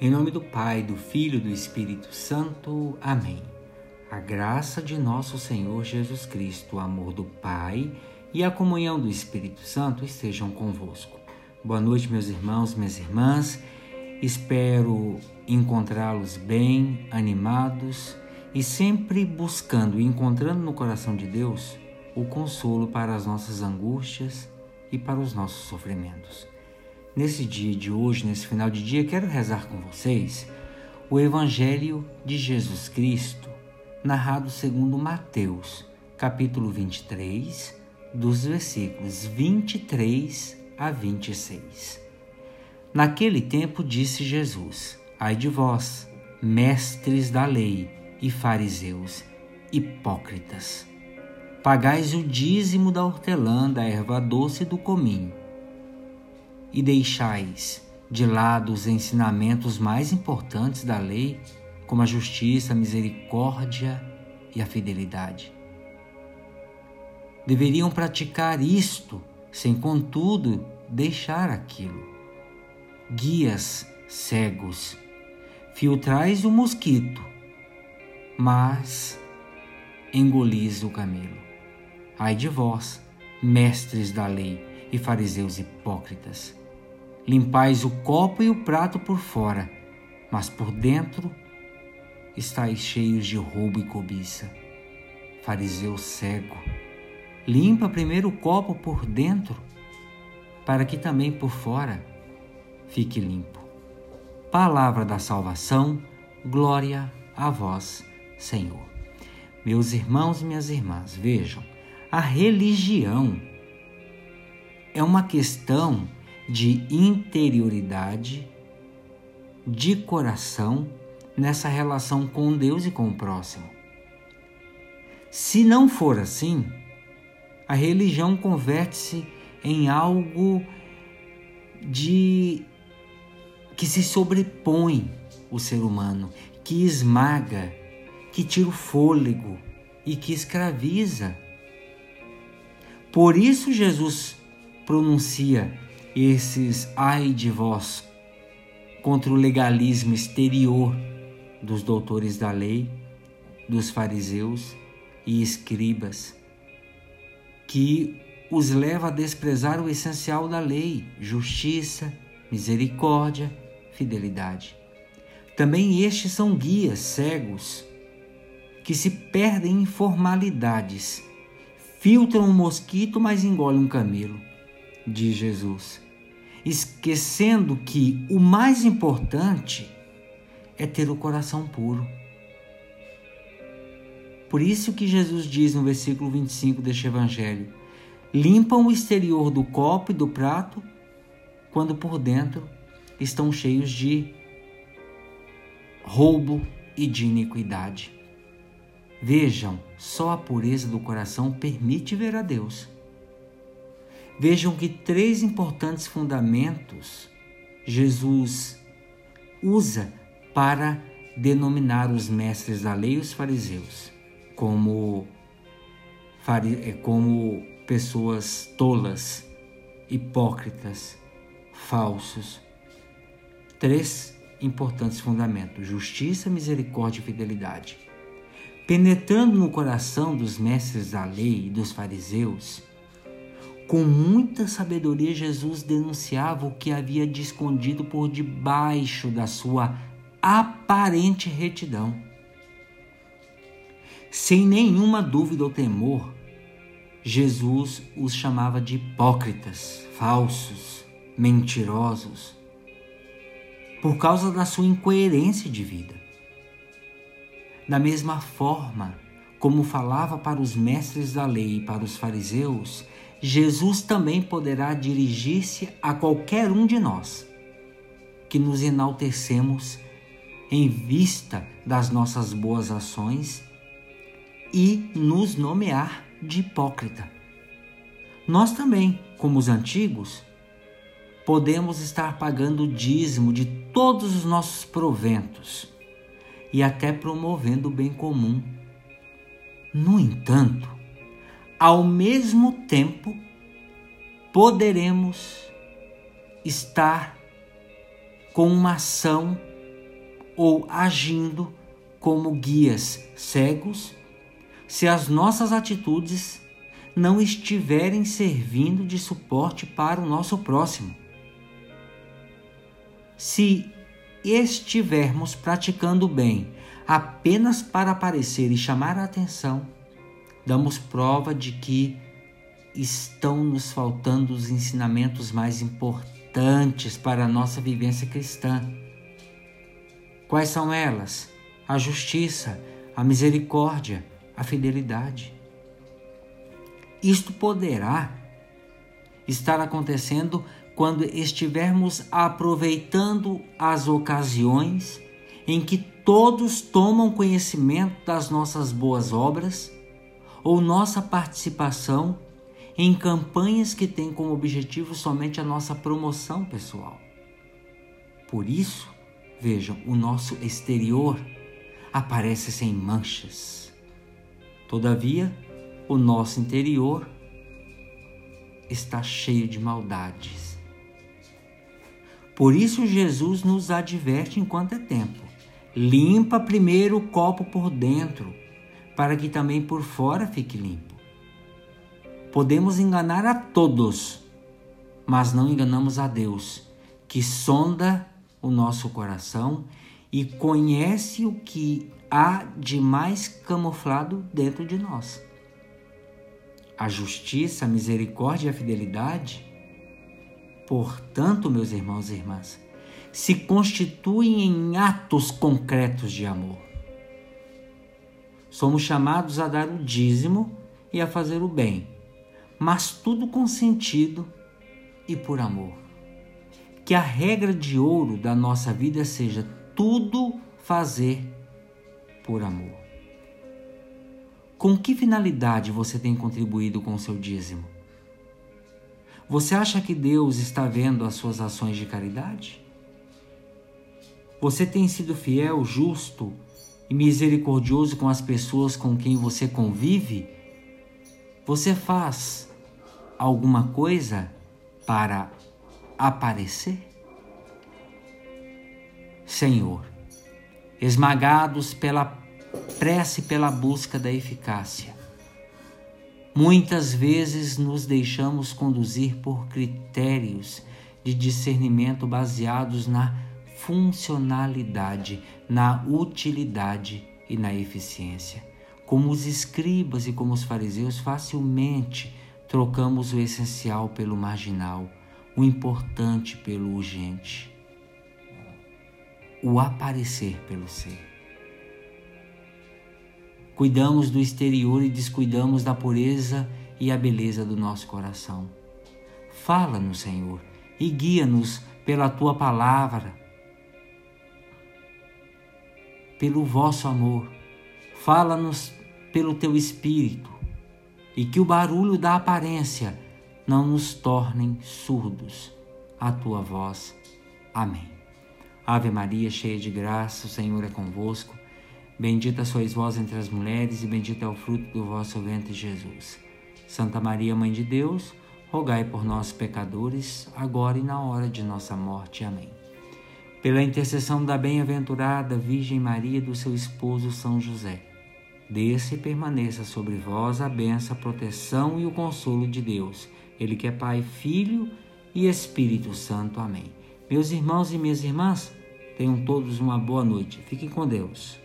Em nome do Pai, do Filho e do Espírito Santo. Amém. A graça de nosso Senhor Jesus Cristo, o amor do Pai e a comunhão do Espírito Santo estejam convosco. Boa noite, meus irmãos, minhas irmãs. Espero encontrá-los bem, animados e sempre buscando e encontrando no coração de Deus o consolo para as nossas angústias e para os nossos sofrimentos. Nesse dia de hoje, nesse final de dia, quero rezar com vocês o Evangelho de Jesus Cristo, narrado segundo Mateus, capítulo 23, dos versículos 23 a 26. Naquele tempo disse Jesus: Ai de vós, mestres da lei e fariseus, hipócritas! Pagais o dízimo da hortelã, da erva doce e do cominho e deixais de lado os ensinamentos mais importantes da lei, como a justiça, a misericórdia e a fidelidade. Deveriam praticar isto, sem contudo deixar aquilo. Guias cegos, filtrais o mosquito, mas engolis o camelo. Ai de vós, mestres da lei e fariseus hipócritas! Limpais o copo e o prato por fora, mas por dentro estáis cheios de roubo e cobiça. Fariseu cego, limpa primeiro o copo por dentro, para que também por fora fique limpo. Palavra da salvação, glória a vós, Senhor. Meus irmãos e minhas irmãs, vejam, a religião é uma questão de interioridade, de coração nessa relação com Deus e com o próximo. Se não for assim, a religião converte-se em algo de que se sobrepõe o ser humano, que esmaga, que tira o fôlego e que escraviza. Por isso Jesus pronuncia esses ai de vós contra o legalismo exterior dos doutores da lei, dos fariseus e escribas, que os leva a desprezar o essencial da lei: justiça, misericórdia, fidelidade. Também estes são guias cegos que se perdem em formalidades, filtram um mosquito, mas engolem um camelo, diz Jesus esquecendo que o mais importante é ter o coração puro. Por isso que Jesus diz no versículo 25 deste evangelho: limpam o exterior do copo e do prato, quando por dentro estão cheios de roubo e de iniquidade. Vejam, só a pureza do coração permite ver a Deus. Vejam que três importantes fundamentos Jesus usa para denominar os mestres da lei e os fariseus como, é, como pessoas tolas, hipócritas, falsos. Três importantes fundamentos: justiça, misericórdia e fidelidade. Penetrando no coração dos mestres da lei e dos fariseus, com muita sabedoria, Jesus denunciava o que havia de escondido por debaixo da sua aparente retidão. Sem nenhuma dúvida ou temor, Jesus os chamava de hipócritas, falsos, mentirosos, por causa da sua incoerência de vida. Da mesma forma como falava para os mestres da lei e para os fariseus, Jesus também poderá dirigir-se a qualquer um de nós que nos enaltecemos em vista das nossas boas ações e nos nomear de hipócrita. Nós também, como os antigos, podemos estar pagando o dízimo de todos os nossos proventos e até promovendo o bem comum. No entanto, ao mesmo tempo poderemos estar com uma ação ou agindo como guias cegos se as nossas atitudes não estiverem servindo de suporte para o nosso próximo. Se estivermos praticando bem apenas para aparecer e chamar a atenção, damos prova de que estão nos faltando os ensinamentos mais importantes para a nossa vivência cristã. Quais são elas? A justiça, a misericórdia, a fidelidade. Isto poderá estar acontecendo quando estivermos aproveitando as ocasiões em que todos tomam conhecimento das nossas boas obras ou nossa participação em campanhas que têm como objetivo somente a nossa promoção pessoal. Por isso, vejam, o nosso exterior aparece sem manchas. Todavia, o nosso interior está cheio de maldades. Por isso, Jesus nos adverte enquanto é tempo: limpa primeiro o copo por dentro, para que também por fora fique limpo. Podemos enganar a todos, mas não enganamos a Deus, que sonda o nosso coração e conhece o que há de mais camuflado dentro de nós. A justiça, a misericórdia e a fidelidade, portanto, meus irmãos e irmãs, se constituem em atos concretos de amor. Somos chamados a dar o dízimo e a fazer o bem, mas tudo com sentido e por amor. Que a regra de ouro da nossa vida seja tudo fazer por amor. Com que finalidade você tem contribuído com o seu dízimo? Você acha que Deus está vendo as suas ações de caridade? Você tem sido fiel, justo e misericordioso com as pessoas com quem você convive? Você faz alguma coisa para aparecer? Senhor, esmagados pela pressa e pela busca da eficácia. Muitas vezes nos deixamos conduzir por critérios de discernimento baseados na funcionalidade, na utilidade e na eficiência. Como os escribas e como os fariseus, facilmente trocamos o essencial pelo marginal, o importante pelo urgente o aparecer pelo ser. Cuidamos do exterior e descuidamos da pureza e a beleza do nosso coração. Fala-nos, Senhor, e guia-nos pela tua palavra, pelo vosso amor. Fala-nos pelo teu espírito e que o barulho da aparência não nos tornem surdos à tua voz. Amém. Ave Maria, cheia de graça, o Senhor é convosco. Bendita sois vós entre as mulheres, e bendito é o fruto do vosso ventre, Jesus. Santa Maria, Mãe de Deus, rogai por nós, pecadores, agora e na hora de nossa morte. Amém. Pela intercessão da bem-aventurada Virgem Maria e do seu esposo São José, desça e permaneça sobre vós a benção, a proteção e o consolo de Deus, Ele que é Pai, Filho e Espírito Santo. Amém. Meus irmãos e minhas irmãs, tenham todos uma boa noite. Fiquem com Deus.